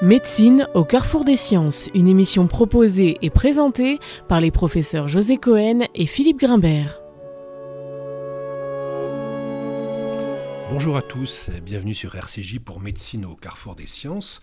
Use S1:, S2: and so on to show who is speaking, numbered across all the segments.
S1: Médecine au carrefour des sciences, une émission proposée et présentée par les professeurs José Cohen et Philippe Grimbert.
S2: Bonjour à tous, et bienvenue sur RCJ pour Médecine au carrefour des sciences.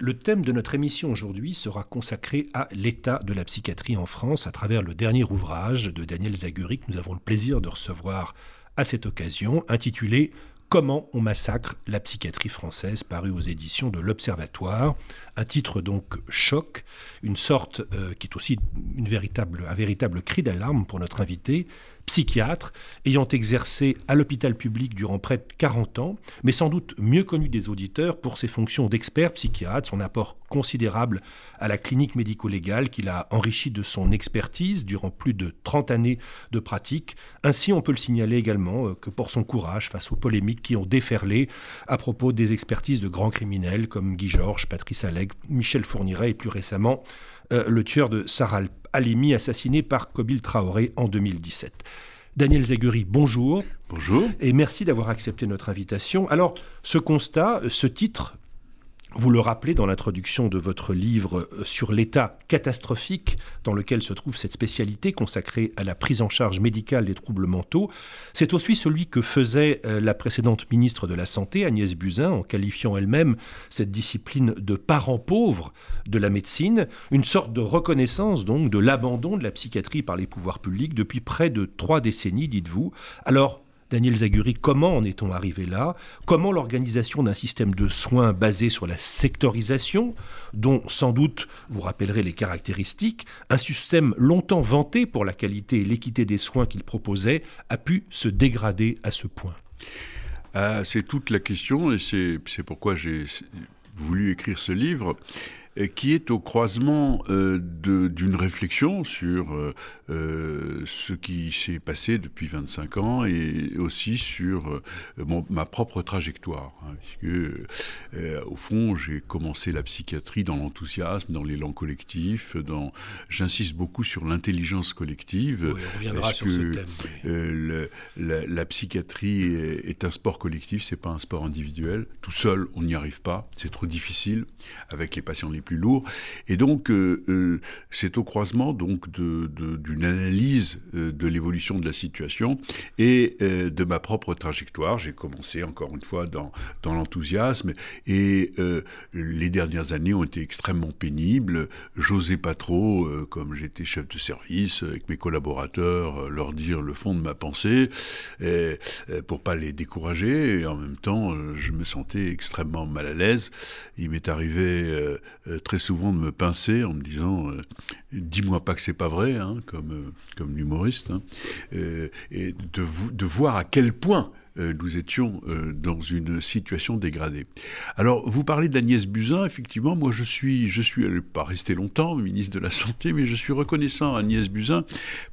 S2: Le thème de notre émission aujourd'hui sera consacré à l'état de la psychiatrie en France à travers le dernier ouvrage de Daniel Zaguri que nous avons le plaisir de recevoir à cette occasion, intitulé Comment on massacre la psychiatrie française, paru aux éditions de l'Observatoire. Un titre donc choc, une sorte euh, qui est aussi une un véritable cri d'alarme pour notre invité, psychiatre, ayant exercé à l'hôpital public durant près de 40 ans, mais sans doute mieux connu des auditeurs pour ses fonctions d'expert psychiatre, son apport considérable à la clinique médico-légale qu'il a enrichi de son expertise durant plus de 30 années de pratique. Ainsi, on peut le signaler également euh, que pour son courage face aux polémiques qui ont déferlé à propos des expertises de grands criminels comme Guy Georges, Patrice Allègre, Michel Fourniret et plus récemment euh, le tueur de Sarah Halimi, assassiné par Kobil Traoré en 2017. Daniel Zaguri, bonjour.
S3: Bonjour.
S2: Et merci d'avoir accepté notre invitation. Alors, ce constat, ce titre vous le rappelez dans l'introduction de votre livre euh, sur l'état catastrophique dans lequel se trouve cette spécialité consacrée à la prise en charge médicale des troubles mentaux. C'est aussi celui que faisait euh, la précédente ministre de la Santé, Agnès Buzyn, en qualifiant elle-même cette discipline de parent pauvre de la médecine, une sorte de reconnaissance donc de l'abandon de la psychiatrie par les pouvoirs publics depuis près de trois décennies, dites-vous. Alors, Daniel Zaguri, comment en est-on arrivé là? Comment l'organisation d'un système de soins basé sur la sectorisation, dont sans doute vous rappellerez les caractéristiques, un système longtemps vanté pour la qualité et l'équité des soins qu'il proposait, a pu se dégrader à ce point?
S3: Ah, C'est toute la question et c'est pourquoi j'ai voulu écrire ce livre qui est au croisement euh, d'une réflexion sur euh, euh, ce qui s'est passé depuis 25 ans et aussi sur ma propre trajectoire. Hein, puisque, au fond, j'ai commencé la psychiatrie dans l'enthousiasme, dans l'élan collectif. Dans... J'insiste beaucoup sur l'intelligence collective.
S2: Oui, on reviendra sur ce
S3: thème. la, la, psychiatrie est, est un sport collectif, c'est pas un sport individuel. Tout seul, on n'y arrive pas. C'est trop difficile avec les patients les plus lourd. Et donc, euh, euh, c'est au croisement donc d'une analyse euh, de l'évolution de la situation et de ma propre trajectoire. J'ai commencé encore une fois dans, dans l'enthousiasme et les dernières années ont été extrêmement pénibles. J'osais pas trop, comme j'étais chef de service avec mes collaborateurs, leur dire le fond de ma pensée et, pour pas les décourager. Et en même temps, je me sentais extrêmement mal à l'aise. Il m'est arrivé très souvent de me pincer en me disant euh, dis-moi pas que c'est pas vrai, hein, comme, euh, comme l'humoriste, hein, euh, et de, de, voir à quel point nous étions dans une situation dégradée. Alors, vous parlez d'Agnès Buzyn, effectivement, moi je suis, je suis, elle n'est pas restée longtemps ministre de la Santé, mais je suis reconnaissant à Agnès Buzyn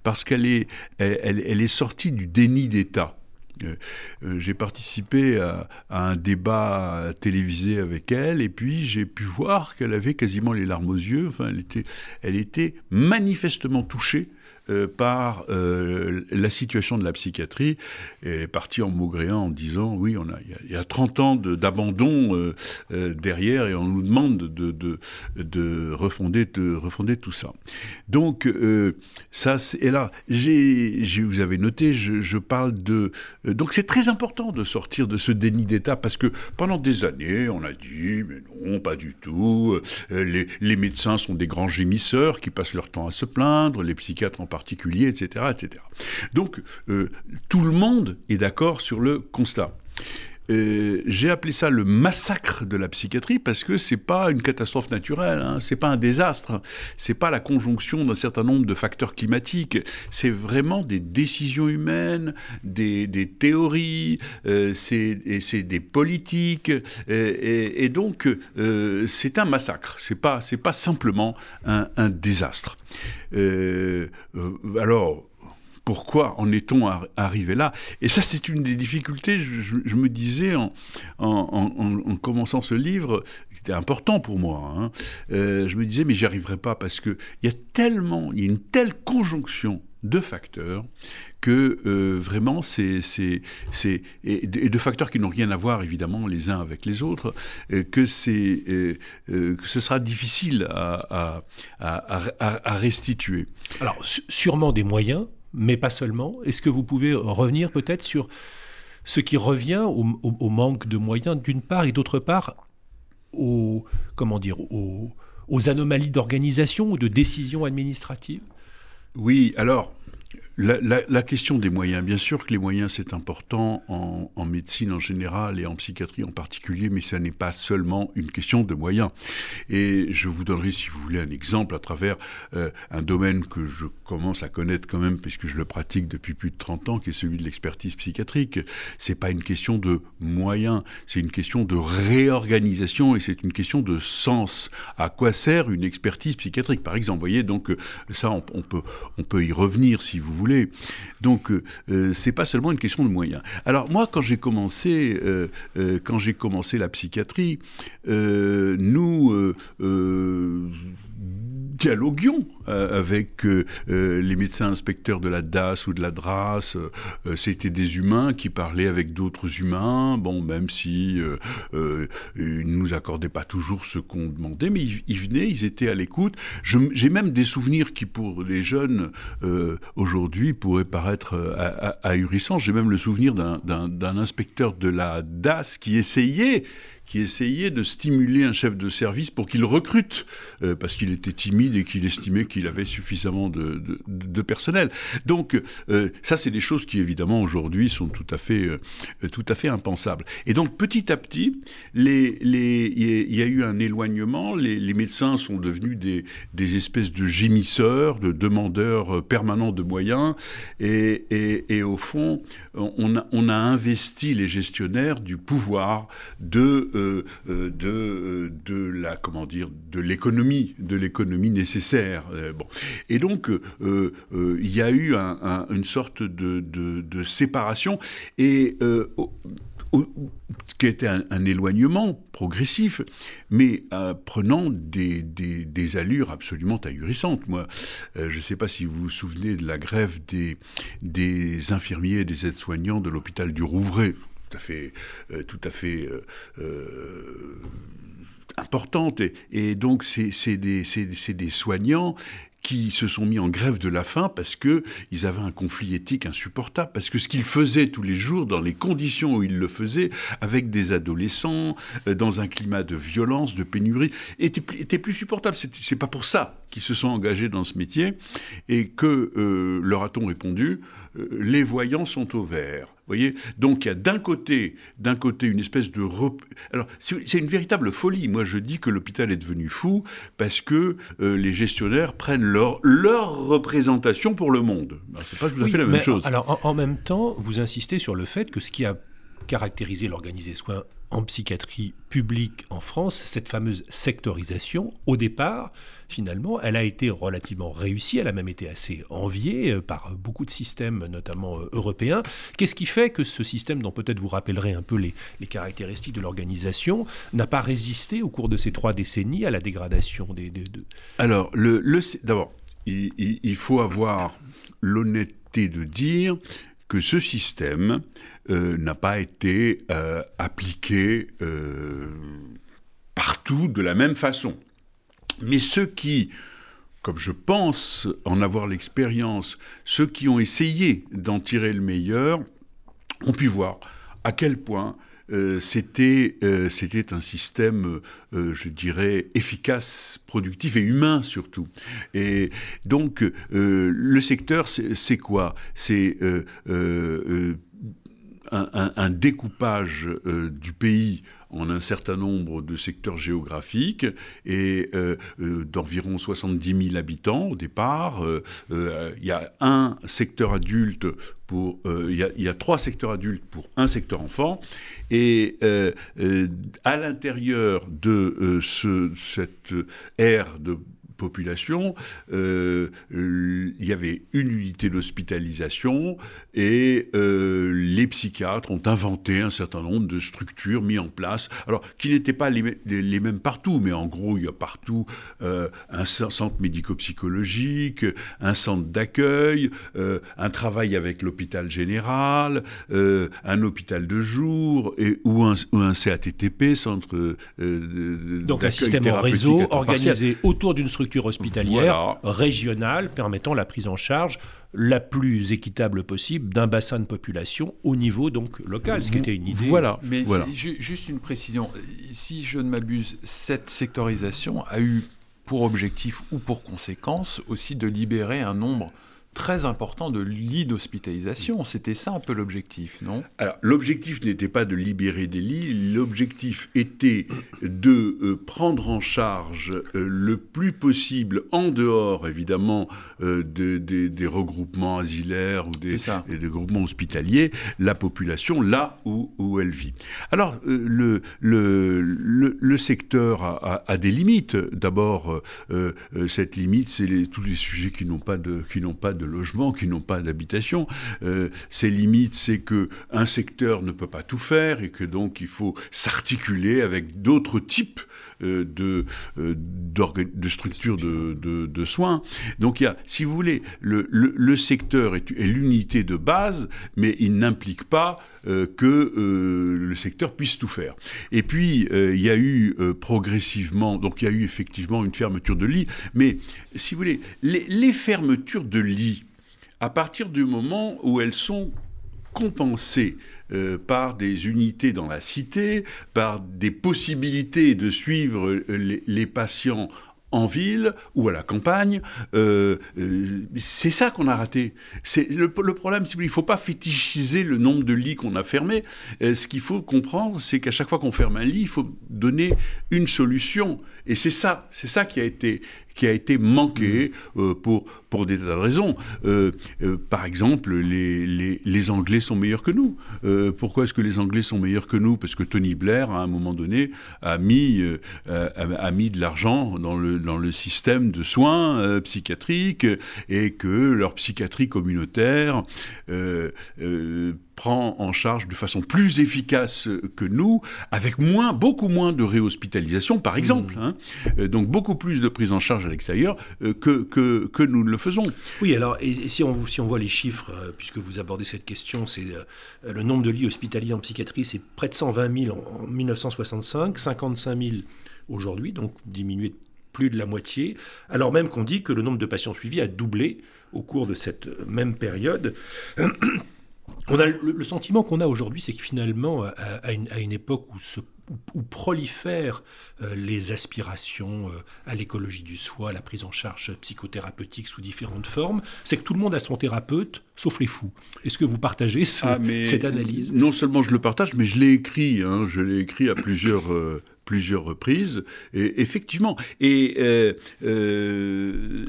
S3: parce qu'elle est, elle, elle est sortie du déni d'État. Euh, j'ai participé à, un débat télévisé avec elle et puis j'ai pu voir qu'elle avait quasiment les larmes aux yeux. Enfin, elle était, elle était manifestement touchée euh, par euh, la situation de la psychiatrie. elle est partie en maugréant en disant oui, on a, il y, a 30 ans d'abandon euh, derrière et on nous demande de, de, de, refonder, de refonder tout ça. Donc, ça, et là, j'ai, vous avez noté, je, je parle de. donc, c'est très important de sortir de ce déni d'État parce que pendant des années, on a dit mais non, pas du tout. Les, les médecins sont des grands gémisseurs qui passent leur temps à se plaindre, les psychiatres en particulier, etc. etc. Donc, euh, tout le monde est d'accord sur le constat. Euh, j'ai appelé ça le massacre de la psychiatrie parce que c'est pas une catastrophe naturelle, hein, c'est pas un désastre, c'est pas la conjonction d'un certain nombre de facteurs climatiques, c'est vraiment des décisions humaines, des, théories, euh, c'est des politiques, et, donc c'est un massacre, c'est pas pas simplement un, un désastre. alors pourquoi en est-on arrivé là? Et ça, c'est une des difficultés, je, me disais en, commençant ce livre, c'était important pour moi, hein. euh, je me disais, mais j'y arriverai pas parce qu'il y a tellement, il y a une telle conjonction de facteurs que euh, vraiment c'est c'est et, de facteurs qui n'ont rien à voir évidemment les uns avec les autres euh, que c'est que ce sera difficile à, à, restituer.
S2: Alors sûrement des moyens, mais pas seulement. Est-ce que vous pouvez revenir peut-être sur ce qui revient au, manque de moyens d'une part et d'autre part au comment dire aux anomalies d'organisation ou de décision administrative
S3: Oui, alors la, question des moyens, bien sûr que les moyens c'est important en, médecine en général et en psychiatrie en particulier, mais ça n'est pas seulement une question de moyens. Et je vous donnerai, si vous voulez, un exemple à travers euh, un domaine que je commence à connaître quand même, puisque je le pratique depuis plus de 30 ans, qui est celui de l'expertise psychiatrique. C'est pas une question de moyens, c'est une question de réorganisation et c'est une question de sens. À quoi sert une expertise psychiatrique, par exemple? Vous voyez, donc ça, on, on, peut, on peut y revenir si vous voulez. Donc, euh, euh, c'est pas seulement une question de moyens. Alors moi, quand j'ai commencé, euh, quand j'ai commencé la psychiatrie, nous dialoguions euh, avec euh, euh, les médecins inspecteurs de la DAS ou de la DRAS. C'était des humains qui parlaient avec d'autres humains, bon, même si ils ne nous accordaient pas toujours ce qu'on demandait, mais ils, venaient, ils étaient à l'écoute. J'ai même des souvenirs qui, pour les jeunes, aujourd'hui, pourraient paraître ahurissants. J'ai même le souvenir d'un inspecteur de la DAS qui essayait qui essayait de stimuler un chef de service pour qu'il recrute, euh, parce qu'il était timide et qu'il estimait qu'il avait suffisamment de, personnel. Donc euh, ça, c'est des choses qui évidemment aujourd'hui sont tout à fait, euh, tout à fait impensables. Et donc petit à petit, il y a eu un éloignement. Les, médecins sont devenus des, espèces de gémisseurs, de demandeurs permanents de moyens, et, au fond, on a investi les gestionnaires du pouvoir de euh, de, euh, de la comment dire de l'économie de l'économie nécessaire. Euh, bon. Et donc il y a eu une sorte de, séparation et qui était un, un, éloignement progressif, mais prenant des, des, allures absolument ahurissantes. Moi, je ne sais pas si vous vous souvenez de la grève des, des infirmiers et des aides-soignants de l'hôpital du Rouvray, tout à fait, euh, euh, euh, importante. Et, donc, c'est des, des, soignants qui se sont mis en grève de la faim parce que ils avaient un conflit éthique insupportable, parce que ce qu'ils faisaient tous les jours, dans les conditions où ils le faisaient, avec des adolescents, dans un climat de violence, de pénurie, était, était plus supportable. C'est pas pour ça qu'ils se sont engagés dans ce métier et que leur a-t-on répondu les voyants sont au vert voyez Donc il y a d'un côté, d'un côté une espèce de... Alors c'est une véritable folie. Moi je dis que l'hôpital est devenu fou parce que euh, les gestionnaires prennent leur, leur représentation pour le monde.
S2: C'est pas tout à fait la même chose. Alors en, en même temps, vous insistez sur le fait que ce qui a caractérisé l'organisé soin en psychiatrie publique en France, cette fameuse sectorisation, au départ, finalement, elle a été relativement réussie, elle a même été assez enviée euh, par beaucoup de systèmes, notamment euh, européens. Qu'est-ce qui fait que ce système, dont peut-être vous rappellerez un peu les, caractéristiques de l'organisation, n'a pas résisté au cours de ces trois décennies à la dégradation des... deux
S3: Alors, le, d'abord, il, faut avoir l'honnêteté de dire que ce système euh, n'a pas été appliqué partout de la même façon. Mais ceux qui, comme je pense en avoir l'expérience, ceux qui ont essayé d'en tirer le meilleur, ont pu voir à quel point euh, c'était euh, c'était un système, euh, je dirais, efficace, productif et humain surtout. Et donc, le secteur, c'est quoi? C'est un, découpage du pays en un certain nombre de secteurs géographiques et euh, euh, d'environ 70 000 habitants au départ. Euh, il y a un secteur adulte pour, il y, a trois secteurs adultes pour un secteur enfant. Et à l'intérieur de ce, cette ère de population, il y avait une unité d'hospitalisation et les psychiatres ont inventé un certain nombre de structures mises en place, alors qui n'étaient pas les, les, mêmes partout, mais en gros, il y a partout un centre médico-psychologique, un centre d'accueil, un travail avec l'hôpital général, un hôpital de jour et, ou, un, ou un CATTP, centre
S2: Donc un système en réseau organisé autour d'une structure hospitalière régionale permettant la prise en charge la plus équitable possible d'un bassin de population au niveau donc local, ce qui était une idée.
S4: Voilà. Mais juste une précision, si je ne m'abuse, cette sectorisation a eu pour objectif ou pour conséquence aussi de libérer un nombre très important de lits d'hospitalisation. C'était ça un peu l'objectif, non?
S3: Alors, l'objectif n'était pas de libérer des lits, l'objectif était de euh, prendre en charge euh, le plus possible, en dehors évidemment euh, des regroupements asilaires ou des, des, groupements hospitaliers, la population là où, où elle vit. Alors, le, le, le, secteur a, des limites. D'abord, cette limite, c'est tous les sujets qui n'ont pas de, qui n'ont pas de de logements, qui n'ont pas d'habitation. Euh, ces limites, c'est que un secteur ne peut pas tout faire et que donc il faut s'articuler avec d'autres types euh, de, euh, de structures de, soins. Donc il y a, si vous voulez, le, secteur est l'unité de base, mais il n'implique pas que le secteur puisse tout faire. Et puis, il y a eu progressivement, donc il y a eu effectivement une fermeture de lits, mais si vous voulez, les, fermetures de lits, à partir du moment où elles sont compensées euh, par des unités dans la cité, par des possibilités de suivre euh, les, patients en ville ou à la campagne. Euh, c'est ça qu'on a raté. C'est le, problème, c'est qu'il ne faut pas fétichiser le nombre de lits qu'on a fermés. ce qu'il faut comprendre, c'est qu'à chaque fois qu'on ferme un lit, il faut donner une solution. Et c'est ça, c'est ça qui a été qui a été manqué mmh. euh, pour, pour des tas de raisons. Euh, euh, par exemple, les, les, les, Anglais sont meilleurs que nous. pourquoi est-ce que les Anglais sont meilleurs que nous? Parce que Tony Blair, à un moment donné, a mis, a, mis de l'argent dans le, dans le système de soins psychiatriques et que leur psychiatrie communautaire prend en charge de façon plus efficace que nous, avec moins, beaucoup moins de réhospitalisation, par exemple. Mmh. Hein. donc beaucoup plus de prise en charge à l'extérieur euh, que, que, que, nous le faisons.
S2: Oui, alors, et, si, on, si on voit les chiffres, euh, puisque vous abordez cette question, c'est euh, le nombre de lits hospitaliers en psychiatrie, c'est près de 120 000 en, 1965, 55 000 aujourd'hui, donc diminué de plus de la moitié, alors même qu'on dit que le nombre de patients suivis a doublé au cours de cette même période. On a le, sentiment qu'on a aujourd'hui, c'est que finalement, à, une, à, une, époque où se où, prolifèrent euh, les aspirations euh, à l'écologie du soi, à la prise en charge psychothérapeutique sous différentes formes, c'est que tout le monde a son thérapeute, sauf les fous. Est-ce que vous partagez ah, cette analyse?
S3: Non seulement je le partage, mais je l'ai écrit. Hein, je l'ai écrit à plusieurs, euh, plusieurs reprises. Et effectivement, et euh, euh,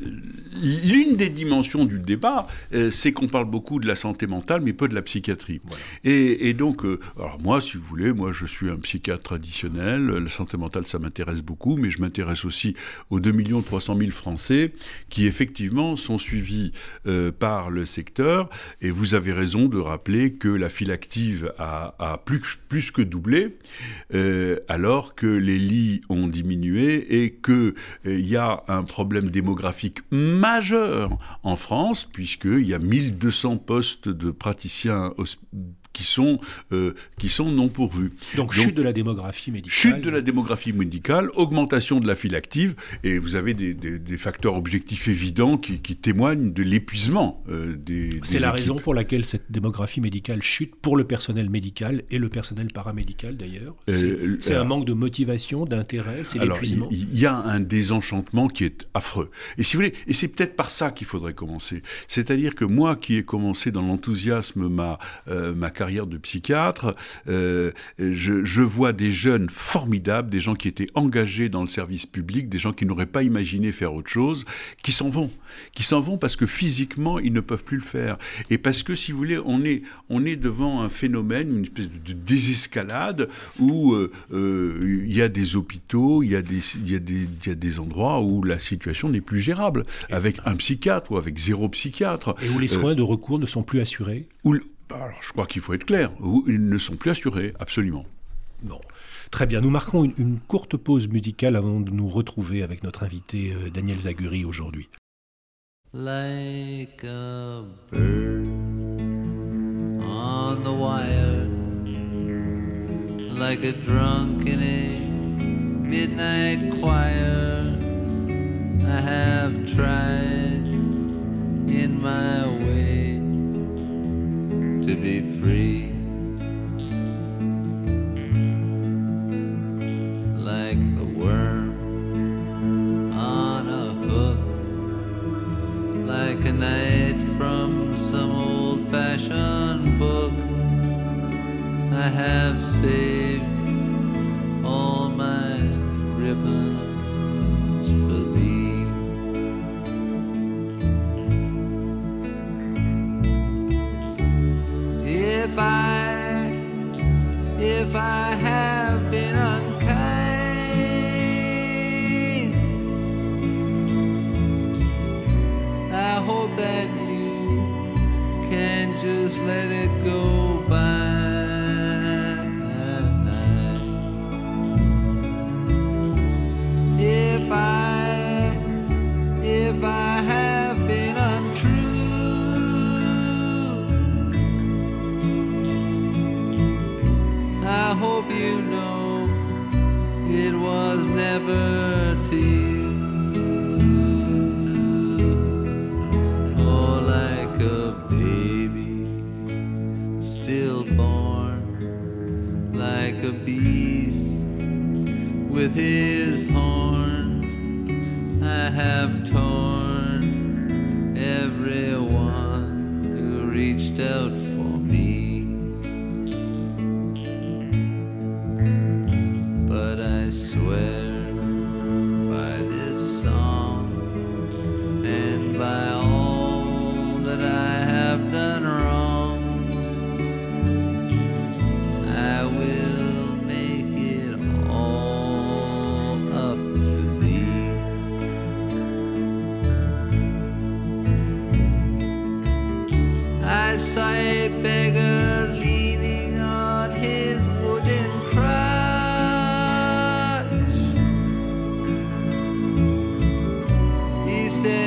S3: l'une des dimensions du débat, euh, c'est qu'on parle beaucoup de la santé mentale, mais peu de la psychiatrie. Et, donc, alors moi, si vous voulez, moi je suis un psychiatre traditionnel. La santé mentale, ça m'intéresse beaucoup, mais je m'intéresse aussi aux 2 300 000 Français qui effectivement sont suivis par le secteur. Et vous avez raison de rappeler que la file active a, a plus, plus que doublé, alors que les lits ont diminué et qu'il euh, y a un problème démographique majeur en France, puisqu'il y a 1200 postes de praticiens qui sont, euh, qui sont non pourvus.
S2: Donc, chute de la démographie médicale.
S3: Chute de la démographie médicale, augmentation de la file active, et vous avez des, facteurs objectifs évidents qui, témoignent de l'épuisement euh, des,
S2: C'est la raison pour laquelle cette démographie médicale chute pour le personnel médical et le personnel paramédical d'ailleurs. Euh, c'est un manque de motivation, d'intérêt, c'est l'épuisement.
S3: Il y, a un désenchantement qui est affreux. Et si vous voulez, et c'est peut-être par ça qu'il faudrait commencer. C'est-à-dire que moi qui ai commencé dans l'enthousiasme ma, ma carrière de psychiatre, euh, je, vois des jeunes formidables, des gens qui étaient engagés dans le service public, des gens qui n'auraient pas imaginé faire autre chose, qui s'en vont. Qui s'en vont parce que physiquement, ils ne peuvent plus le faire. Et parce que, si vous voulez, on est, on est devant un phénomène, une espèce de désescalade, où euh, euh, il y a des hôpitaux, il y a des, il y y a des endroits où la situation n'est plus gérable, avec un psychiatre ou avec zéro psychiatre.
S2: Et où les soins de recours ne sont plus assurés
S3: où, alors, je crois qu'il faut être clair, ils ne sont plus assurés, absolument.
S2: Bon. Très bien, nous marquons une, une, courte pause musicale avant de nous retrouver avec notre invité euh, Daniel Zaguri aujourd'hui.
S5: Like a bird on the wire, like a drunk in a midnight choir, I have tried in my way to be free. Like the worm on a hook, like a knight from some old fashioned book. I have saved all my ribbons for thee. If I have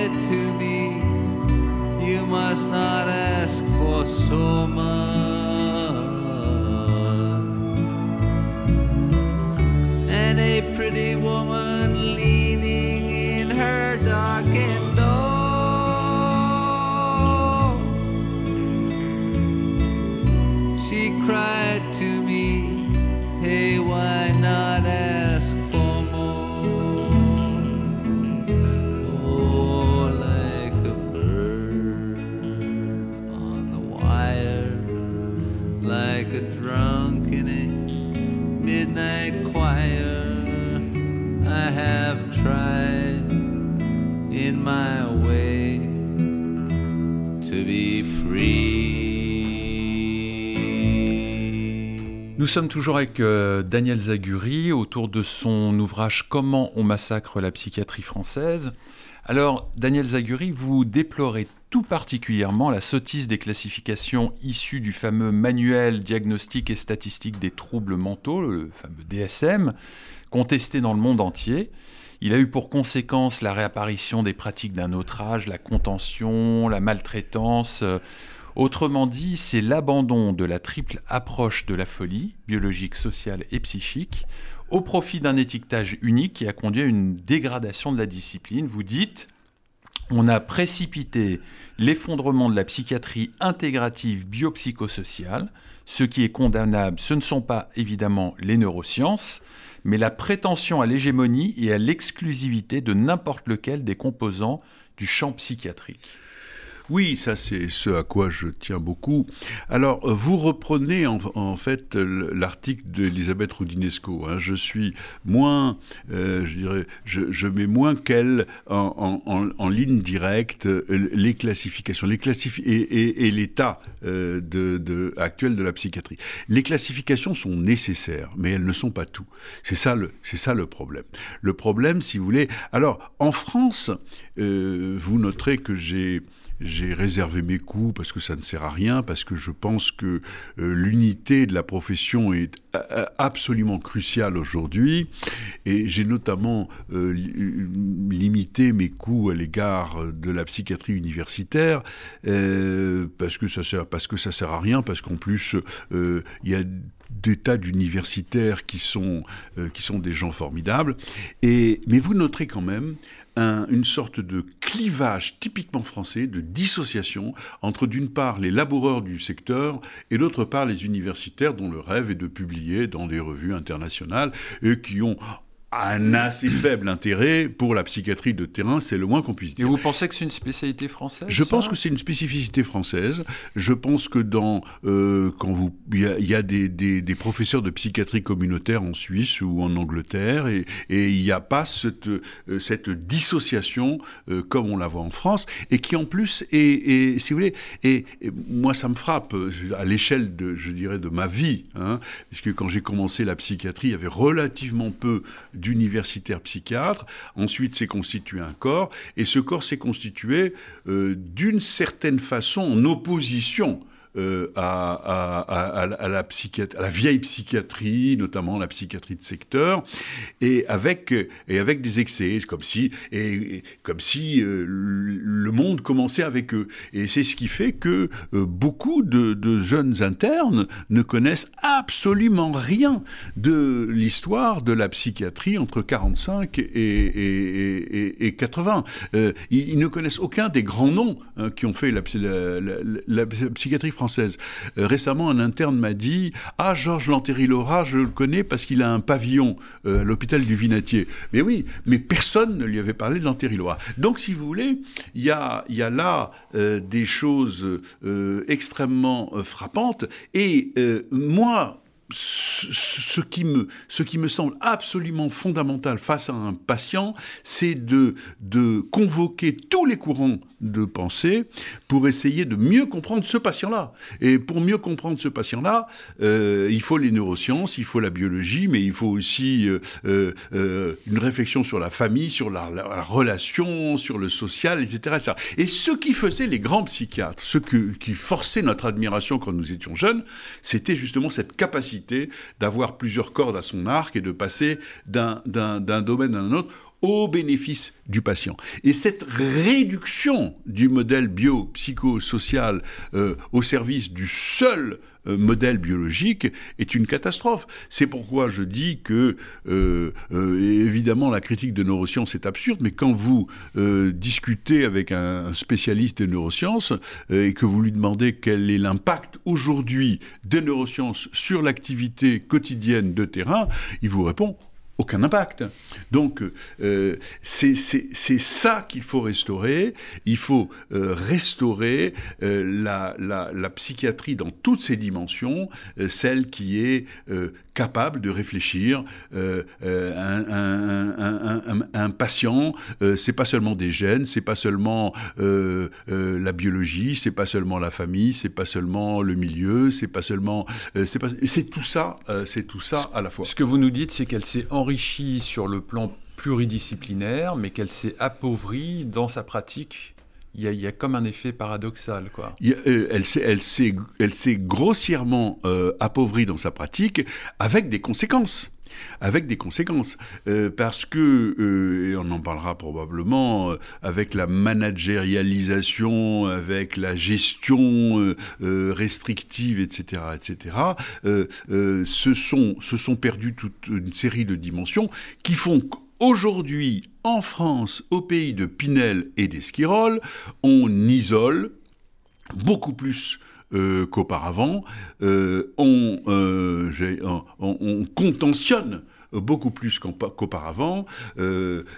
S5: To me, You must not ask for so much.
S4: Nous sommes toujours avec euh, Daniel Zaguri autour de son ouvrage Comment on massacre la psychiatrie française. Alors, Daniel Zaguri, vous déplorez tout particulièrement la sottise des classifications issues du fameux manuel diagnostique et statistique des troubles mentaux, le fameux DSM, contesté dans le monde entier. Il a eu pour conséquence la réapparition des pratiques d'un autre âge, la contention, la maltraitance. Autrement dit, c'est l'abandon de la triple approche de la folie, biologique, sociale et psychique, au profit d'un étiquetage unique qui a conduit à une dégradation de la discipline. Vous dites, on a précipité l'effondrement de la psychiatrie intégrative biopsychosociale. Ce qui est condamnable, ce ne sont pas évidemment les neurosciences, mais la prétention à l'hégémonie et à l'exclusivité de n'importe lequel des composants du champ psychiatrique.
S3: Oui, ça c'est ce à quoi je tiens beaucoup. Alors, vous reprenez en, fait l'article d'Elisabeth Roudinesco. Hein. Je suis moins, euh, je dirais, je, mets moins qu'elle en, ligne directe euh, les classifications, les et, l'état euh, actuel de la psychiatrie. Les classifications sont nécessaires, mais elles ne sont pas tout. C'est ça le, c'est ça le problème. Le problème, si vous voulez. Alors, en France, vous noterez que j'ai j'ai réservé mes coups parce que ça ne sert à rien, parce que je pense que euh, l'unité de la profession est euh, absolument cruciale aujourd'hui. Et j'ai notamment euh, limité mes coups à l'égard de la psychiatrie universitaire parce que ça sert, parce que ça sert à rien, parce qu'en plus il y a des tas d'universitaires qui sont qui sont des gens formidables. Et mais vous noterez quand même une sorte de clivage typiquement français, de dissociation entre d'une part les laboureurs du secteur et d'autre part les universitaires dont le rêve est de publier dans des revues internationales et qui ont un assez faible intérêt pour la psychiatrie de terrain, c'est le moins qu'on puisse dire.
S4: Et vous pensez que c'est une spécialité française
S3: Je pense que c'est une spécificité française. Je pense que dans euh, quand vous il y a, des, des, professeurs de psychiatrie communautaire en Suisse ou en Angleterre et, il n'y a pas cette, euh, cette dissociation euh, comme on la voit en France et qui en plus est, si vous voulez et, moi ça me frappe à l'échelle de je dirais de ma vie hein, puisque quand j'ai commencé la psychiatrie il y avait relativement peu d'universitaires psychiatres. Ensuite, s'est constitué un corps, et ce corps s'est constitué euh, d'une certaine façon en opposition euh, à, la vieille psychiatrie, notamment la psychiatrie de secteur, et avec, et avec des excès, comme si, et, comme si euh, le monde commençait avec eux. Et c'est ce qui fait que euh, beaucoup de, jeunes internes ne connaissent absolument rien de l'histoire de la psychiatrie entre 45 et, et, 80. Ils, ne connaissent aucun des grands noms hein, qui ont fait la psychiatrie française Euh, récemment, un interne m'a dit Ah, Georges Lantéry-Laura, je le connais parce qu'il a un pavillon euh, à l'hôpital du Vinatier. Mais oui, mais personne ne lui avait parlé de Lantéry-Laura. Donc, si vous voulez, il y a, y a là euh, des choses extrêmement frappantes. Et moi, ce qui, me, ce qui me semble absolument fondamental face à un patient, c'est de, de convoquer tous les courants de pensée pour essayer de mieux comprendre ce patient-là. Et pour mieux comprendre ce patient-là, euh, il faut les neurosciences, il faut la biologie, mais il faut aussi euh, euh, une réflexion sur la famille, sur la, relation, sur le social, etc., Et ce qui faisait les grands psychiatres, ce qui forçait notre admiration quand nous étions jeunes, c'était justement cette capacité d'avoir plusieurs cordes à son arc et de passer d'un domaine à un autre au bénéfice du patient. Et cette réduction du modèle biopsychosocial euh, au service du seul euh, modèle biologique est une catastrophe. C'est pourquoi je dis que, euh, évidemment, la critique de neurosciences est absurde, mais quand vous discutez avec un spécialiste des neurosciences et que vous lui demandez quel est l'impact aujourd'hui des neurosciences sur l'activité quotidienne de terrain, il vous répond aucun impact. Donc euh, c'est ça qu'il faut restaurer. Il faut euh, restaurer euh, la, la, psychiatrie dans toutes ses dimensions, celle qui est capable de réfléchir. Un, un, un, patient, c'est pas seulement des gènes, c'est pas seulement la biologie, c'est pas seulement la famille, c'est pas seulement le milieu, c'est pas seulement, c'est tout ça, c'est tout ça à la fois.
S4: Ce que vous nous dites, c'est qu'elle s'est enrichie sur le plan pluridisciplinaire, mais qu'elle s'est appauvrie dans sa pratique il y, a, comme un effet paradoxal. Quoi.
S3: Euh, elle s'est grossièrement euh, appauvrie dans sa pratique avec des conséquences avec des conséquences. Euh, parce que, et on en parlera probablement, avec la managérialisation, avec la gestion restrictive, etc., etc., se, sont, se sont perdues toute une série de dimensions qui font Aujourd'hui, en France, au pays de Pinel et d'Esquirol, on isole beaucoup plus euh, qu'auparavant, euh, euh, on, on, contentionne beaucoup plus qu'auparavant,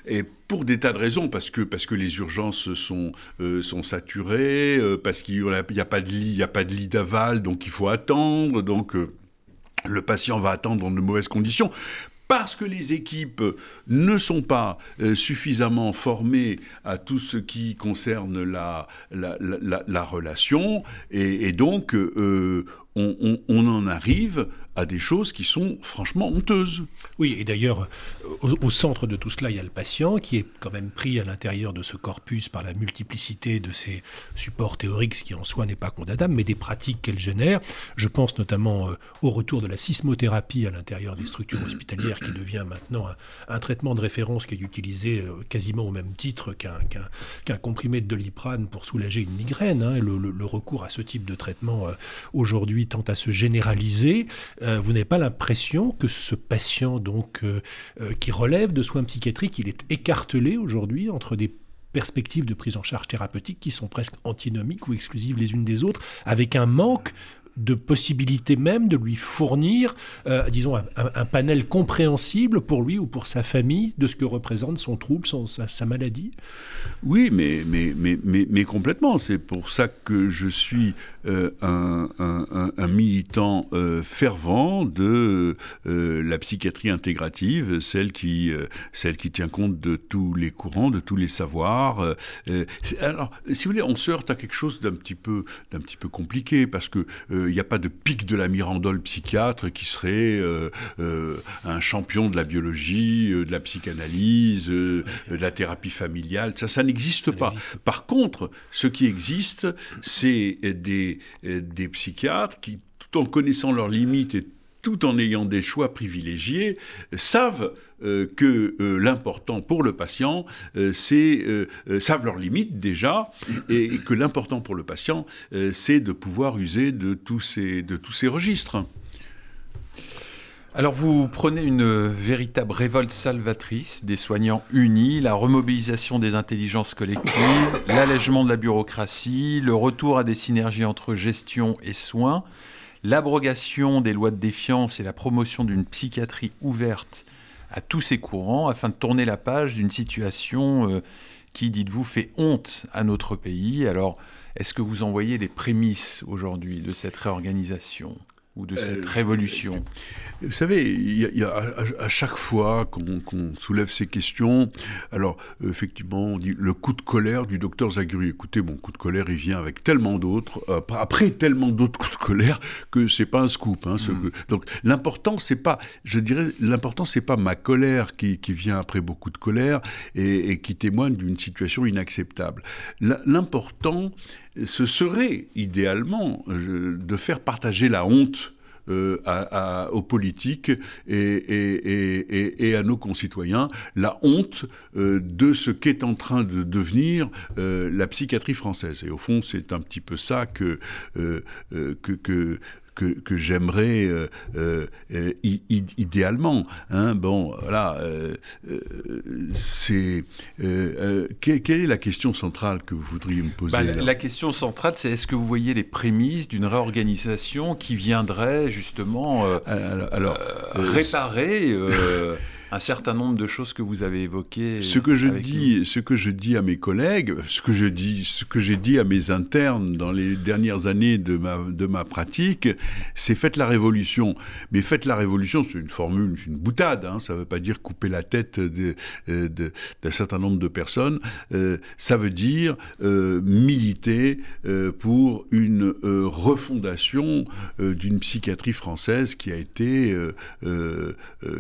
S3: et pour des tas de raisons, parce que, parce que les urgences sont, saturées, parce qu'il n'y a, pas de lit, a pas de lit d'aval, donc il faut attendre, donc le patient va attendre dans de mauvaises conditions parce que les équipes ne sont pas euh, suffisamment formées à tout ce qui concerne la, la, la, relation, et, donc euh, on, en arrive à des choses qui sont franchement honteuses.
S2: Oui, et d'ailleurs, au, centre de tout cela, il y a le patient qui est quand même pris à l'intérieur de ce corpus par la multiplicité de ces supports théoriques, ce qui en soi n'est pas condamnable, mais des pratiques qu'elle génère. Je pense notamment euh, au retour de la sismothérapie à l'intérieur des structures hospitalières, qui devient maintenant un, traitement de référence qui est utilisé euh, quasiment au même titre qu'un comprimé de doliprane pour soulager une migraine. Hein. Le, recours à ce type de traitement euh, aujourd'hui tend à se généraliser. Euh, vous n'avez pas l'impression que ce patient donc euh, euh, qui relève de soins psychiatriques, il est écartelé aujourd'hui entre des perspectives de prise en charge thérapeutique qui sont presque antinomiques ou exclusives les unes des autres, avec un manque de possibilité même de lui fournir, disons, un, panel compréhensible pour lui ou pour sa famille de ce que représente son trouble, sa, maladie
S3: Oui, mais, mais, mais, mais, mais complètement. C'est pour ça que je suis euh, un, militant euh, fervent de euh, la psychiatrie intégrative, celle qui, celle qui tient compte de tous les courants, de tous les savoirs. alors, si vous voulez, on se heurte à quelque chose d'un petit d'un petit peu compliqué parce que il n'y a pas de pic de la Mirandole psychiatre qui serait un champion de la biologie, de la psychanalyse, de la thérapie familiale. Ça, ça n'existe pas. Par contre, ce qui existe, c'est des euh, des, psychiatres qui, tout en connaissant leurs limites et tout en ayant des choix privilégiés, savent euh, que euh, l'important pour le patient, c'est savent leurs limites déjà, et, que l'important pour le patient, c'est de pouvoir user de de tous ces registres.
S4: Alors vous prenez une véritable révolte salvatrice des soignants unis, la remobilisation des intelligences collectives, l'allègement de la bureaucratie, le retour à des synergies entre gestion et soins, l'abrogation des lois de défiance et la promotion d'une psychiatrie ouverte à tous ces courants afin de tourner la page d'une situation euh, qui, dites-vous, fait honte à notre pays. Alors, est-ce que vous en voyez les prémices aujourd'hui de cette réorganisation? Ou de cette euh, révolution?
S3: Vous savez, il y a, à, chaque fois qu'on soulève ces questions, alors effectivement, on dit le coup de colère du docteur Zaguri. Écoutez, mon coup de colère, il vient avec tellement d'autres, euh, après tellement d'autres coups de colère, que c'est pas un scoop. Hein, mm. donc l'important, c'est pas, je dirais, l'important, c'est pas ma colère qui, qui, vient après beaucoup de colère et, et qui témoigne d'une situation inacceptable. L'important, ce serait idéalement euh, de faire partager la honte euh, aux politiques et, à nos concitoyens la honte euh, de ce qu'est en train de devenir la psychiatrie française. Et au fond, c'est un petit peu ça que, j'aimerais euh, euh, idéalement. Hein, bon, voilà, euh, c'est quelle, est la question centrale que vous voudriez me poser
S4: bah, La question centrale, c'est est-ce que vous voyez les prémices d'une réorganisation qui viendrait justement alors, réparer un certain nombre de choses que vous avez évoquées.
S3: Ce que je dis, ce que je dis à mes collègues, ce que je dis, ce que j'ai dit à mes internes dans les dernières années de ma de ma pratique, c'est faites la révolution. Mais faites la révolution, c'est une formule, une boutade. Hein, ça ne veut pas dire couper la tête d'un de, de, certain nombre de personnes. Euh, ça veut dire euh, militer euh, pour une refondation d'une psychiatrie française qui a été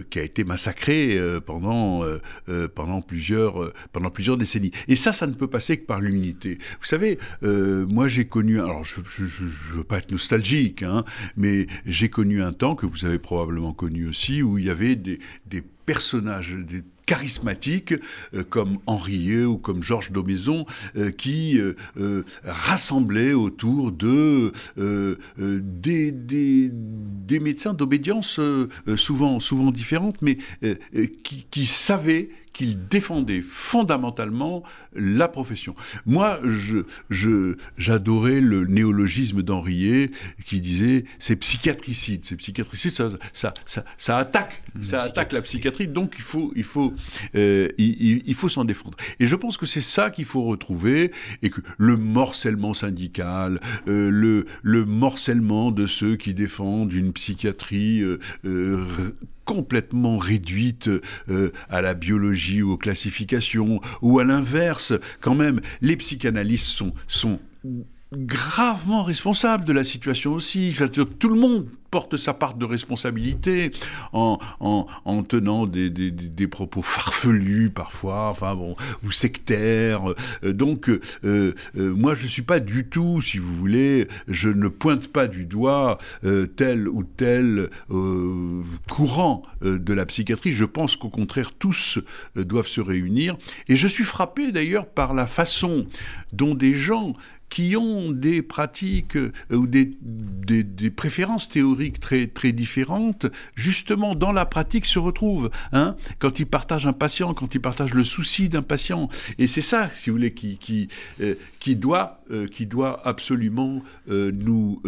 S3: qui a été massacrée euh, pendant, euh, euh, pendant, plusieurs, pendant plusieurs décennies. Et ça, ça ne peut passer que par l'unité. Vous savez, moi j'ai connu, alors je ne veux pas être nostalgique, hein, mais j'ai connu un temps que vous avez probablement connu aussi, où il y avait des, des personnages, des charismatiques euh, comme Henriet ou comme Georges Daumaison euh, qui euh, rassemblaient autour de des, médecins d'obédience souvent, souvent différentes, mais qui, savaient qu'il défendait fondamentalement la profession. Moi, je, je, j'adorais le néologisme d'Henriet qui disait c'est psychiatricide, c'est psychiatricide, ça, ça, ça, ça attaque, ça attaque la psychiatrie, donc il faut, il faut, euh, il, faut s'en défendre. Et je pense que c'est ça qu'il faut retrouver et que le morcellement syndical, euh, le, le morcellement de ceux qui défendent une psychiatrie euh, complètement réduite euh, à la biologie ou aux classifications, ou à l'inverse, quand même, les psychanalystes sont, sont gravement responsables de la situation aussi. Tout le monde porte sa part de responsabilité en, en, en tenant des, des, propos farfelus parfois, enfin bon, ou sectaires. Euh, donc, euh, euh, moi, je ne suis pas du tout, si vous voulez, je ne pointe pas du doigt tel ou tel courant de la psychiatrie. Je pense qu'au contraire, tous doivent se réunir. Et je suis frappé d'ailleurs par la façon dont des gens qui ont des pratiques ou des, des, des préférences théoriques très, très différentes, justement dans la pratique se retrouvent. Hein, quand ils partagent un patient, quand ils partagent le souci d'un patient. Et c'est ça, si vous voulez, qui, qui, euh, qui, doit, euh, qui doit absolument euh, nous,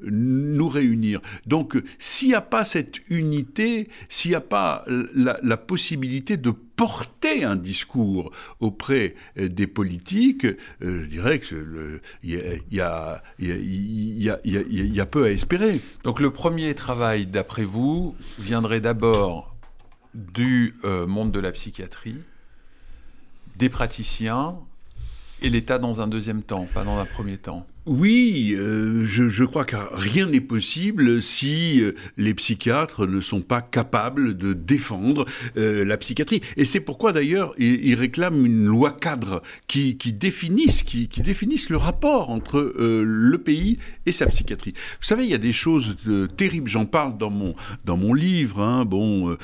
S3: nous réunir. Donc, s'il n'y a pas cette unité, s'il n'y a pas la possibilité de porter un discours auprès euh, des politiques, euh, je dirais que le- il y a, il y, a, il y, a, il y, a, il y a- il y a peu à espérer.
S4: Donc le premier travail, d'après vous, viendrait d'abord du euh, monde de la psychiatrie, des praticiens et l'État dans un deuxième temps, pas dans un premier temps?
S3: Oui, euh, je, crois que rien n'est possible si euh, les psychiatres ne sont pas capables de défendre euh, la psychiatrie. Et c'est pourquoi d'ailleurs ils, réclament une loi cadre qui, définisse, qui, définisse le rapport entre le pays et sa psychiatrie. Vous savez, il y a des choses terribles. J'en parle dans mon dans mon livre. hein. Bon,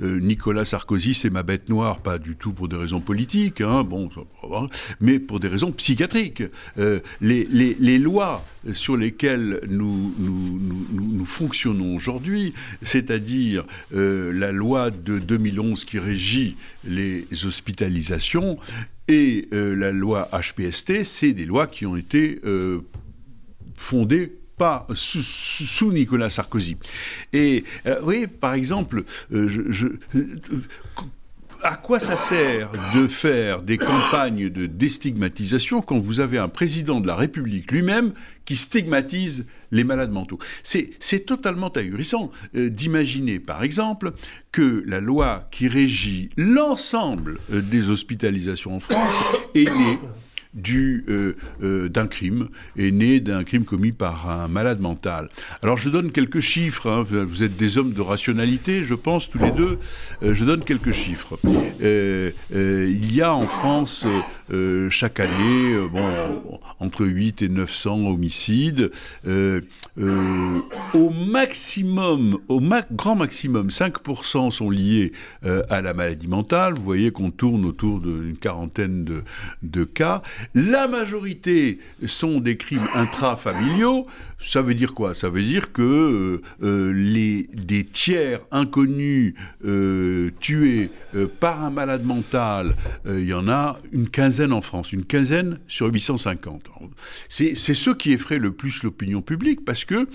S3: Nicolas Sarkozy, c'est ma bête noire, pas du tout pour des raisons politiques. hein. Bon, voilà. mais pour des raisons psychiatriques. Les- lois sur lesquelles nous, fonctionnons aujourd'hui, c'est-à-dire euh, la loi de 2011 qui régit les hospitalisations et euh, la loi HPST, c'est des lois qui ont été euh, fondées pas sous, Nicolas Sarkozy. Et euh, par exemple, je- à quoi ça sert de faire des campagnes de déstigmatisation quand vous avez un président de la République lui-même qui stigmatise les malades mentaux? C'est totalement ahurissant euh, d'imaginer, par exemple, que la loi qui régit l'ensemble euh, des hospitalisations en France est née du, euh, euh, d'un crime, est né d'un crime commis par un malade mental. Alors je donne quelques chiffres, hein. vous êtes des hommes de rationalité, je pense, tous les deux, Euh, je donne quelques chiffres. Il y a en France, chaque année, bon, entre 8 et 900 homicides. Au maximum, au grand maximum, 5% sont liés à la maladie mentale. Vous voyez qu'on tourne autour d'une quarantaine de, de cas. La majorité sont des crimes intrafamiliaux. Ça veut dire quoi? Ça veut dire que euh, euh, les, des tiers inconnus euh, tués par un malade mental, il y en a une quinzaine en France, une quinzaine sur 850. C'est ce qui effraie le plus l'opinion publique parce que,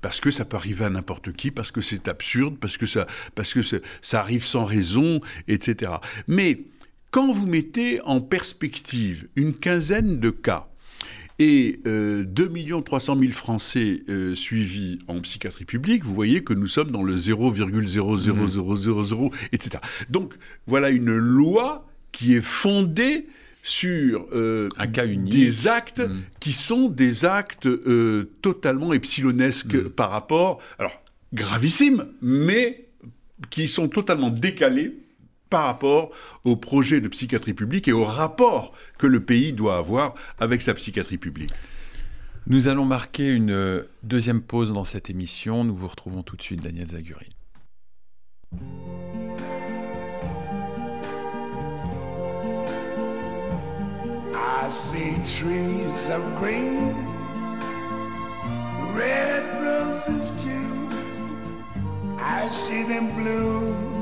S3: parce que ça peut arriver à n'importe qui, parce que c'est absurde, parce que, ça, parce que ça arrive sans raison, etc. Mais quand vous mettez en perspective une quinzaine de cas, et euh, 2 300 000 Français euh, suivis en psychiatrie publique, vous voyez que nous sommes dans le 0,00000, etc. Donc voilà une loi qui est fondée sur euh,
S4: Un cas unique.
S3: des actes
S4: Mm.
S3: qui sont des actes euh, totalement epsilonesques
S4: Mm.
S3: par rapport, alors gravissimes, mais qui sont totalement décalés par rapport au projet de psychiatrie publique et au rapport que le pays doit avoir avec sa psychiatrie publique.
S4: Nous allons marquer une deuxième pause dans cette émission. Nous vous retrouvons tout de suite, Daniel Zaguri.
S6: I see trees of green, red roses too. I see them bloom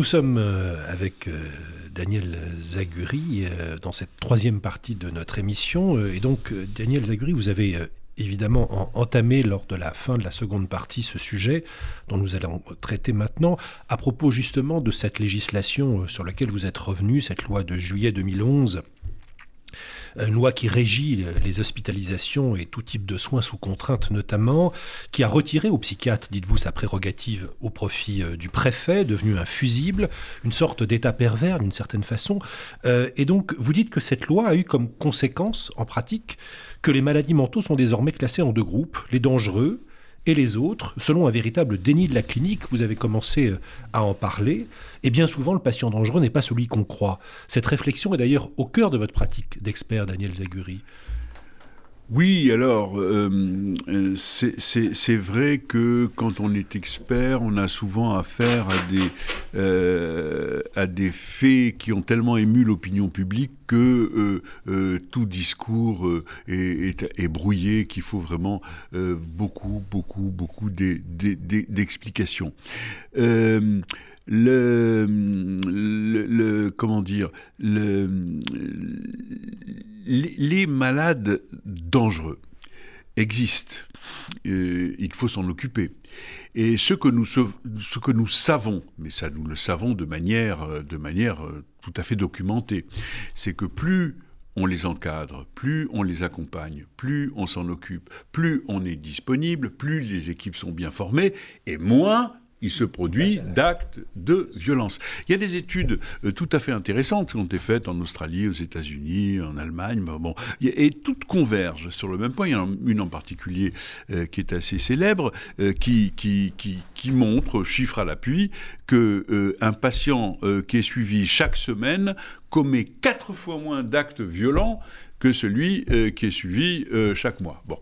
S2: Nous sommes euh, avec euh, Daniel Zaguri euh, dans cette troisième partie de notre émission. Et donc, Daniel Zaguri, vous avez évidemment en- entamé lors de la fin de la seconde partie ce sujet dont nous allons traiter maintenant, à propos justement de cette législation sur laquelle vous êtes revenu, cette loi de juillet 2011 une loi qui régit les hospitalisations et tout type de soins sous contrainte notamment, qui a retiré au psychiatre, dites-vous, sa prérogative au profit euh, du préfet, devenu un fusible, une sorte d'état pervers d'une certaine façon. Euh, et donc, vous dites que cette loi a eu comme conséquence, en pratique, que les maladies mentaux sont désormais classées en deux groupes, les dangereux et les autres, selon un véritable déni de la clinique, vous avez commencé euh, à en parler, et bien souvent le patient dangereux n'est pas celui qu'on croit. Cette réflexion est d'ailleurs au cœur de votre pratique d'expert, Daniel Zaguri.
S3: Oui, alors, euh, euh, c'est vrai que quand on est expert, on a souvent affaire à des, euh, à des faits qui ont tellement ému l'opinion publique que tout discours est, est- brouillé, qu'il faut vraiment beaucoup, beaucoup, beaucoup d'e- d'e- d'e- d'explications. Le, comment dire le, les, les malades dangereux existent. Euh, il faut s'en occuper. Et ce que, nous, ce que nous savons, mais ça nous le savons de manière, euh, de manière euh, tout à fait documentée, c'est que plus on les encadre, plus on les accompagne, plus on s'en occupe, plus on est disponible, plus les équipes sont bien formées, et moins il se produit d'actes de violence. Il y a des études euh, tout à fait intéressantes qui ont été faites en Australie, aux États-Unis, en Allemagne, bon, et toutes convergent sur le même point. Il y en a une en particulier euh, qui est assez célèbre, euh, qui, qui, qui, montre, chiffre à l'appui, que un patient qui est suivi chaque semaine commet quatre fois moins d'actes violents que celui euh, qui est suivi euh, chaque mois. Bon,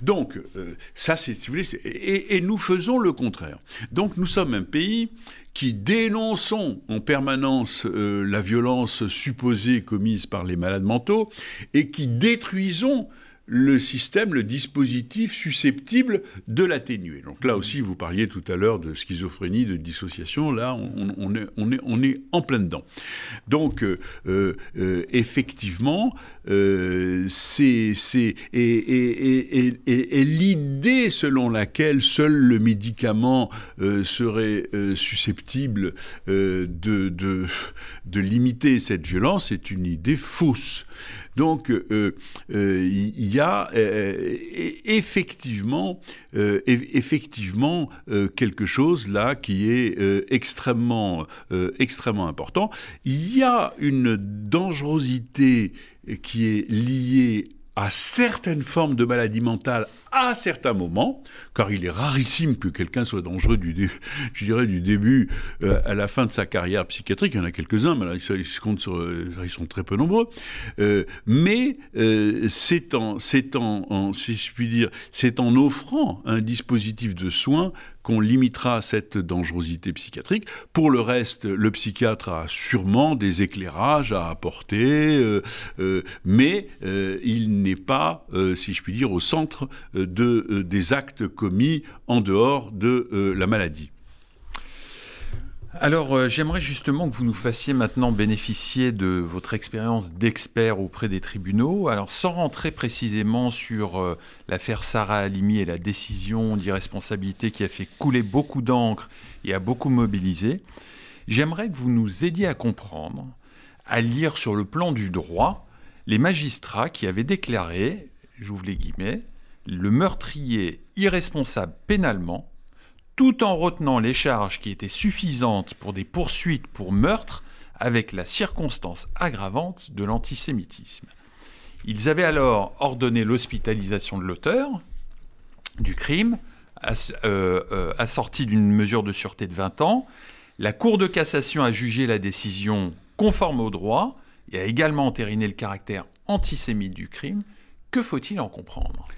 S3: donc euh, ça, c'est, si et, et nous faisons le contraire. Donc nous sommes un pays qui dénonçons en permanence la violence supposée commise par les malades mentaux et qui détruisons le système, le dispositif susceptible de l'atténuer. Donc là aussi, vous parliez tout à l'heure de schizophrénie, de dissociation, là, on, est, en plein dedans. Donc, effectivement, c'est, et, l'idée selon laquelle seul le médicament euh, serait euh, susceptible euh, de, de limiter cette violence est une idée fausse. Donc, euh, euh, il y a euh, effectivement, eff- effectivement euh, quelque chose là qui est extrêmement, extrêmement important. Il y a une dangerosité qui est liée à certaines formes de maladies mentales à certains moments, car il est rarissime que quelqu'un soit dangereux du, je dirais, du début euh, à la fin de sa carrière psychiatrique. Il y en a quelques-uns, mais là, ils se- comptent euh, ils sont très peu nombreux. Euh, mais c'est en, en- si je puis dire, c'est en offrant un dispositif de soins qu'on limitera cette dangerosité psychiatrique. Pour le reste, le psychiatre a sûrement des éclairages à apporter, euh, euh, mais euh, il n'est pas, si je puis dire, au centre de, des actes commis en dehors de la maladie.
S4: Alors, euh, j'aimerais justement que vous nous fassiez maintenant bénéficier de votre expérience d'expert auprès des tribunaux. Alors, sans rentrer précisément sur euh, l'affaire Sarah Halimi et la décision d'irresponsabilité qui a fait couler beaucoup d'encre et a beaucoup mobilisé, j'aimerais que vous nous aidiez à comprendre, à lire sur le plan du droit, les magistrats qui avaient déclaré, j'ouvre les guillemets, le meurtrier irresponsable pénalement tout en retenant les charges qui étaient suffisantes pour des poursuites pour meurtre avec la circonstance aggravante de l'antisémitisme. Ils avaient alors ordonné l'hospitalisation de l'auteur du crime, euh, euh, assorti d'une mesure de sûreté de 20 ans. La Cour de cassation a jugé la décision conforme au droit et a également entériné le caractère antisémite du crime. Que faut-il en comprendre?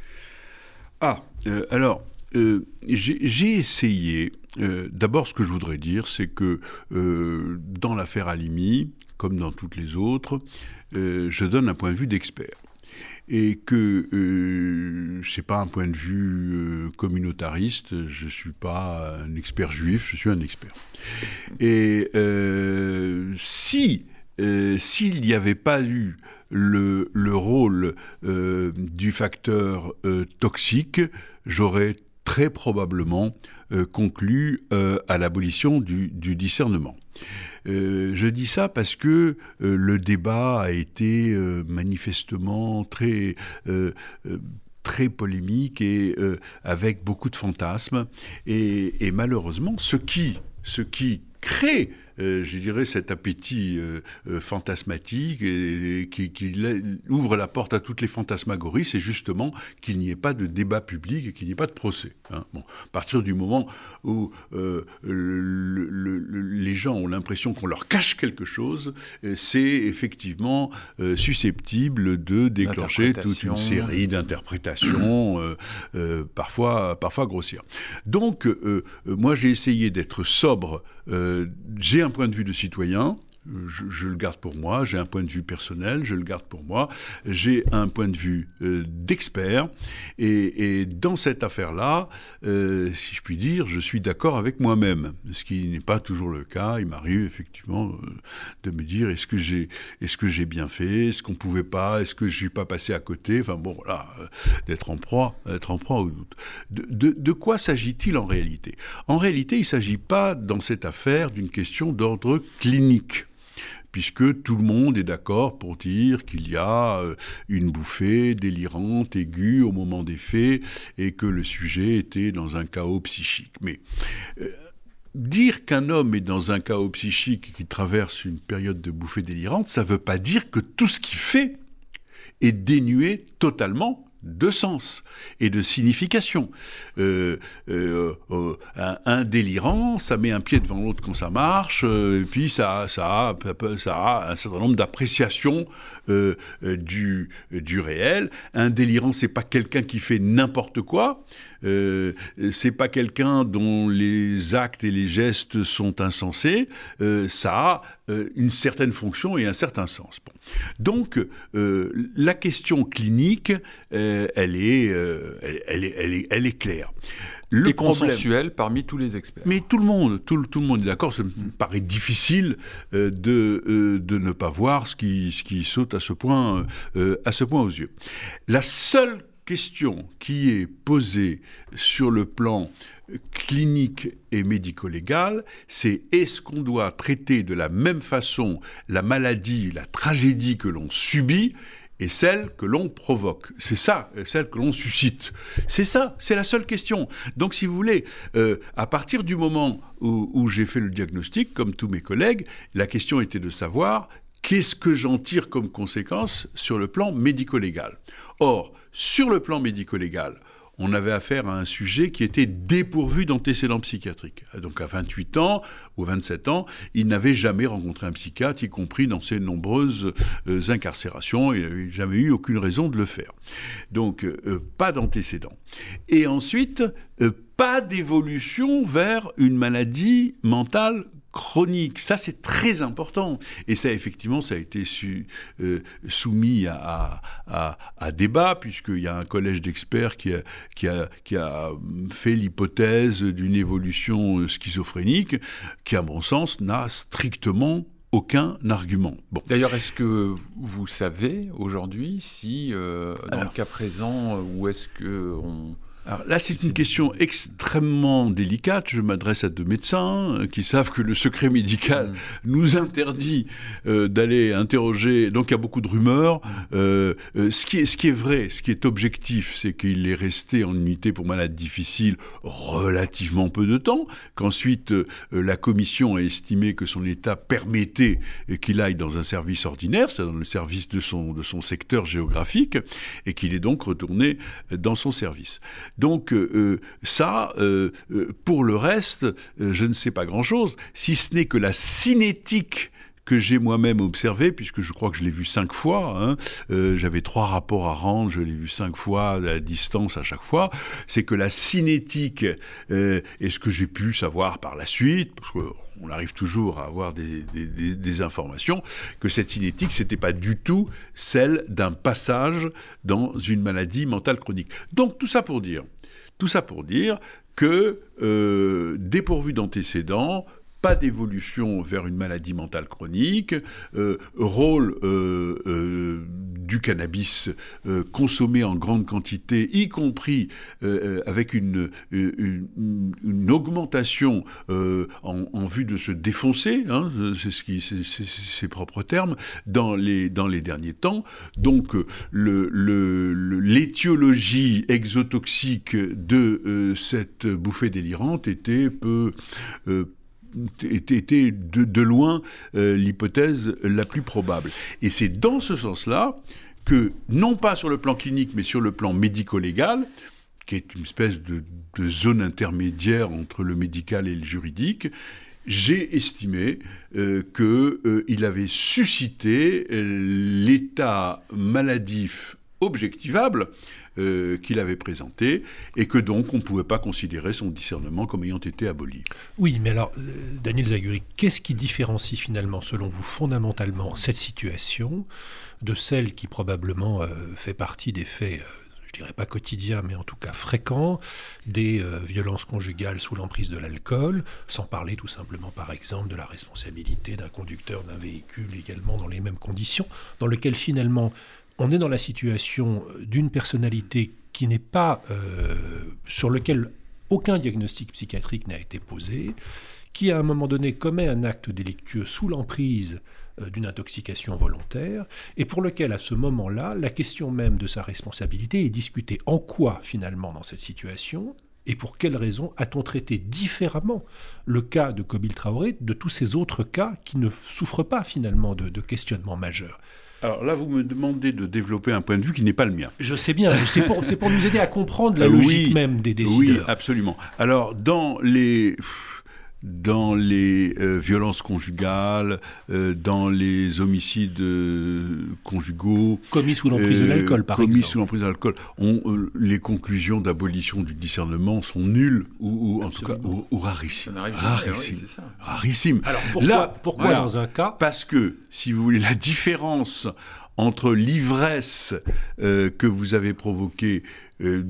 S3: Ah, euh, alors, euh, j'ai essayé. euh, D'abord, ce que je voudrais dire, c'est que euh, dans l'affaire Halimi, comme dans toutes les autres, je donne un point de vue d'expert. Et que euh, c'est pas un point de vue communautariste, je suis pas un expert juif, je suis un expert. Et si s'il n'y avait pas eu le, le rôle du facteur toxique, j'aurais très probablement euh, conclu euh, à l'abolition du, discernement. Euh, je dis ça parce que euh, le débat a été manifestement très très polémique et avec beaucoup de fantasmes. Et, et malheureusement, ce qui, ce qui crée, euh, je dirais, cet appétit euh, euh, fantasmatique et, et qui, ouvre la porte à toutes les fantasmagories, c'est justement qu'il n'y ait pas de débat public et qu'il n'y ait pas de procès. hein. Bon, à partir du moment où euh, le- le- le- les gens ont l'impression qu'on leur cache quelque chose, c'est effectivement susceptible de déclencher toute une série d'interprétations, parfois, parfois grossières. Donc, moi, j'ai essayé d'être sobre. Euh, un point de vue de citoyen. Je, le garde pour moi, j'ai un point de vue personnel, je le garde pour moi, j'ai un point de vue euh, d'expert, et, dans cette affaire-là, euh, si je puis dire, je suis d'accord avec moi-même, ce qui n'est pas toujours le cas. Il m'arrive effectivement euh, de me dire est-ce que j'ai bien fait, est-ce qu'on pouvait pas, est-ce que je suis pas passé à côté, enfin bon, voilà, d'être en proie, d'être en proie au doute. De quoi s'agit-il en réalité? En réalité, il ne s'agit pas dans cette affaire d'une question d'ordre clinique puisque tout le monde est d'accord pour dire qu'il y a euh, une bouffée délirante, aiguë au moment des faits, et que le sujet était dans un chaos psychique. Mais euh, dire qu'un homme est dans un chaos psychique qui traverse une période de bouffée délirante, ça ne veut pas dire que tout ce qu'il fait est dénué totalement de sens et de signification. Euh, euh, euh, un, délirant, ça met un pied devant l'autre quand ça marche, et puis ça, ça, a, un certain nombre d'appréciations du, du réel. Un délirant, c'est pas quelqu'un qui fait n'importe quoi. Euh, c'est pas quelqu'un dont les actes et les gestes sont insensés. Euh, ça a euh, une certaine fonction et un certain sens. Bon. Donc, la question clinique, elle, est, elle, elle est, elle, est, elle est claire.
S4: Le et consensuel parmi tous les experts.
S3: Mais tout le monde, tout, tout le monde est d'accord. Ça me paraît difficile euh, de, euh, de ne pas voir ce qui, ce qui saute à ce point, euh, à ce point aux yeux. La seule question qui est posée sur le plan clinique et médico-légal, c'est est-ce qu'on doit traiter de la même façon la maladie, la tragédie que l'on subit et celle que l'on provoque? C'est ça, celle que l'on suscite. C'est ça, c'est la seule question. Donc, si vous voulez, euh, à partir du moment où j'ai fait le diagnostic, comme tous mes collègues, la question était de savoir qu'est-ce que j'en tire comme conséquence sur le plan médico-légal? Or, sur le plan médico-légal, on avait affaire à un sujet qui était dépourvu d'antécédents psychiatriques. Donc à 28 ans ou 27 ans, il n'avait jamais rencontré un psychiatre, y compris dans ses nombreuses euh, incarcérations. Il n'avait jamais eu aucune raison de le faire. Donc euh, pas d'antécédents. Et ensuite, euh, pas d'évolution vers une maladie mentale chronique. Ça, c'est très important. Et ça, effectivement, ça a été su, euh, soumis à, à, à, débat, puisqu'il y a un collège d'experts qui a, qui, a, qui a fait l'hypothèse d'une évolution schizophrénique, qui, à mon sens, n'a strictement aucun argument.
S4: Bon. D'ailleurs, est-ce que vous savez aujourd'hui si, euh, dans Alors, le cas présent, où est-ce que on
S3: alors là, c'est une question extrêmement délicate. Je m'adresse à deux médecins euh, qui savent que le secret médical mm. nous interdit euh, d'aller interroger. Donc il y a beaucoup de rumeurs. Euh, euh, ce, qui est, ce qui est vrai, ce qui est objectif, c'est qu'il est resté en unité pour malades difficiles relativement peu de temps, qu'ensuite euh, la commission a estimé que son état permettait qu'il aille dans un service ordinaire, c'est-à-dire dans le service de son, de son secteur géographique, et qu'il est donc retourné dans son service. Donc euh, euh, ça, euh, pour le reste, je ne sais pas grand-chose, si ce n'est que la cinétique que j'ai moi-même observé, puisque je crois que je l'ai vu cinq fois. Hein, J'avais trois rapports à rendre, je l'ai vu cinq fois à distance à chaque fois. C'est que la cinétique, euh, et ce que j'ai pu savoir par la suite, parce qu'on arrive toujours à avoir des, informations, que cette cinétique, c'était pas du tout celle d'un passage dans une maladie mentale chronique. Donc tout ça pour dire, tout ça pour dire que euh, dépourvu d'antécédents, pas d'évolution vers une maladie mentale chronique, euh, rôle euh, euh, du cannabis consommé en grande quantité, y compris avec une, augmentation en, vue de se défoncer, hein, c'est ses propres termes, dans les, dans les derniers temps. Donc l'étiologie exotoxique de cette bouffée délirante était peu était de, de loin euh, l'hypothèse la plus probable. Et c'est dans ce sens-là que, non pas sur le plan clinique, mais sur le plan médico-légal, qui est une espèce de, zone intermédiaire entre le médical et le juridique, j'ai estimé euh, qu'il euh, avait suscité l'état maladif objectivable euh, qu'il avait présenté, et que donc on ne pouvait pas considérer son discernement comme ayant été aboli.
S2: Oui, mais alors, euh, Daniel Zaguri, qu'est-ce qui différencie finalement, selon vous, fondamentalement, cette situation de celle qui probablement euh, fait partie des faits je dirais pas quotidien, mais en tout cas fréquent, des violences conjugales sous l'emprise de l'alcool, sans parler tout simplement, par exemple, de la responsabilité d'un conducteur d'un véhicule également dans les mêmes conditions, dans lequel finalement on est dans la situation d'une personnalité qui n'est pas euh, sur lequel aucun diagnostic psychiatrique n'a été posé, qui à un moment donné commet un acte délictueux sous l'emprise euh, d'une intoxication volontaire, et pour lequel à ce moment-là, la question même de sa responsabilité est discutée. En quoi finalement dans cette situation et pour quelles raisons a-t-on traité différemment le cas de Kobil Traoré de tous ces autres cas qui ne souffrent pas finalement de, de questionnement majeur?
S3: Alors là, vous me demandez de développer un point de vue qui n'est pas le mien.
S2: Je sais bien, c'est pour, pour, nous aider à comprendre la logique
S3: oui,
S2: même des décideurs.
S3: Oui, absolument. Alors, dans les dans les euh, violences conjugales, euh, dans les homicides euh, conjugaux.
S2: Commis sous l'emprise de l'alcool, par
S3: commis
S2: exemple.
S3: sous l'emprise de l'alcool. les conclusions d'abolition du discernement sont nulles, ou, ou en tout cas, ou, ou rarissimes.
S4: Rarissimes.
S3: Oui, rarissimes.
S2: Alors pourquoi, Là, pourquoi voilà, dans un cas
S3: Parce que, si vous voulez, la différence entre l'ivresse euh, que vous avez provoquée, euh,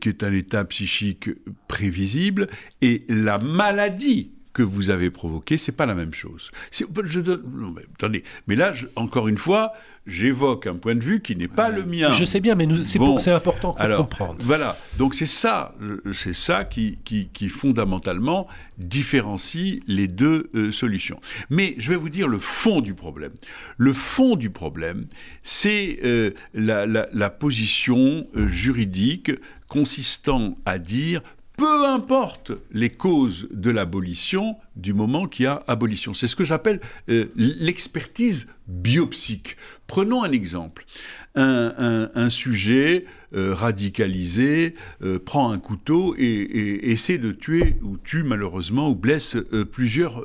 S3: qui est un état psychique prévisible, et la maladie que vous avez provoqué, c'est pas la même chose. Je mais, attendez, mais là, encore une fois, j'évoque un point de vue qui n'est pas le mien.
S2: Je sais bien, mais c'est important pour alors, comprendre.
S3: Voilà, donc c'est ça, c'est ça qui, qui, fondamentalement différencie les deux euh, solutions. Mais je vais vous dire le fond du problème. Le fond du problème, c'est euh, la, position euh, juridique consistant à dire peu importe les causes de l'abolition du moment qu'il y a abolition. C'est ce que j'appelle euh, l'expertise biopsique. Prenons un exemple. Un, sujet euh, radicalisé euh, prend un couteau et, essaie de tuer ou tue malheureusement ou blesse plusieurs,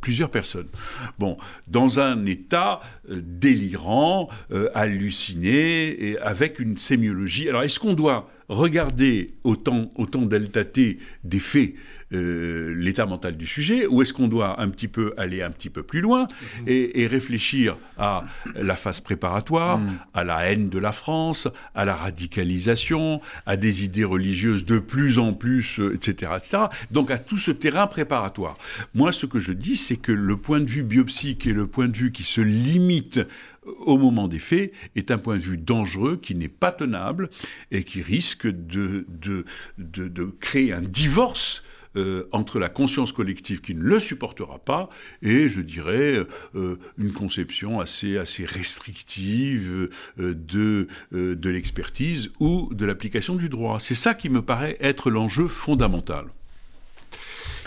S3: plusieurs personnes. Bon, dans un état délirant, halluciné, et avec une sémiologie. Alors est-ce qu'on doit regarder autant, autant delta T des faits euh, l'état mental du sujet, ou est-ce qu'on doit un petit peu aller un petit peu plus loin et, réfléchir à la phase préparatoire, mhm. à la haine de la France, à la à des idées religieuses de plus en plus, etc., euh, etc. Donc à tout ce terrain préparatoire. Moi, ce que je dis, c'est que le point de vue biopsique et le point de vue qui se limite au moment des faits est un point de vue dangereux qui n'est pas tenable et qui risque de, de, de, créer un divorce euh, entre la conscience collective qui ne le supportera pas et, je dirais, euh, une conception assez, assez restrictive euh, de, de l'expertise ou de l'application du droit. C'est ça qui me paraît être l'enjeu fondamental.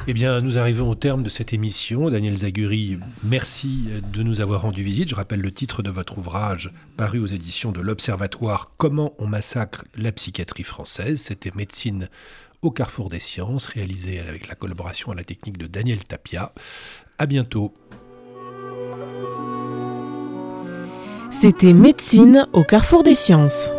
S2: Eh bien, nous arrivons au terme de cette émission. Daniel Zaguri, merci de nous avoir rendu visite. Je rappelle le titre de votre ouvrage paru aux éditions de l'Observatoire Comment on massacre la psychiatrie française. C'était Médecine au carrefour des sciences, réalisé avec la collaboration à la technique de Daniel Tapia. À bientôt.
S1: C'était Médecine au carrefour des sciences.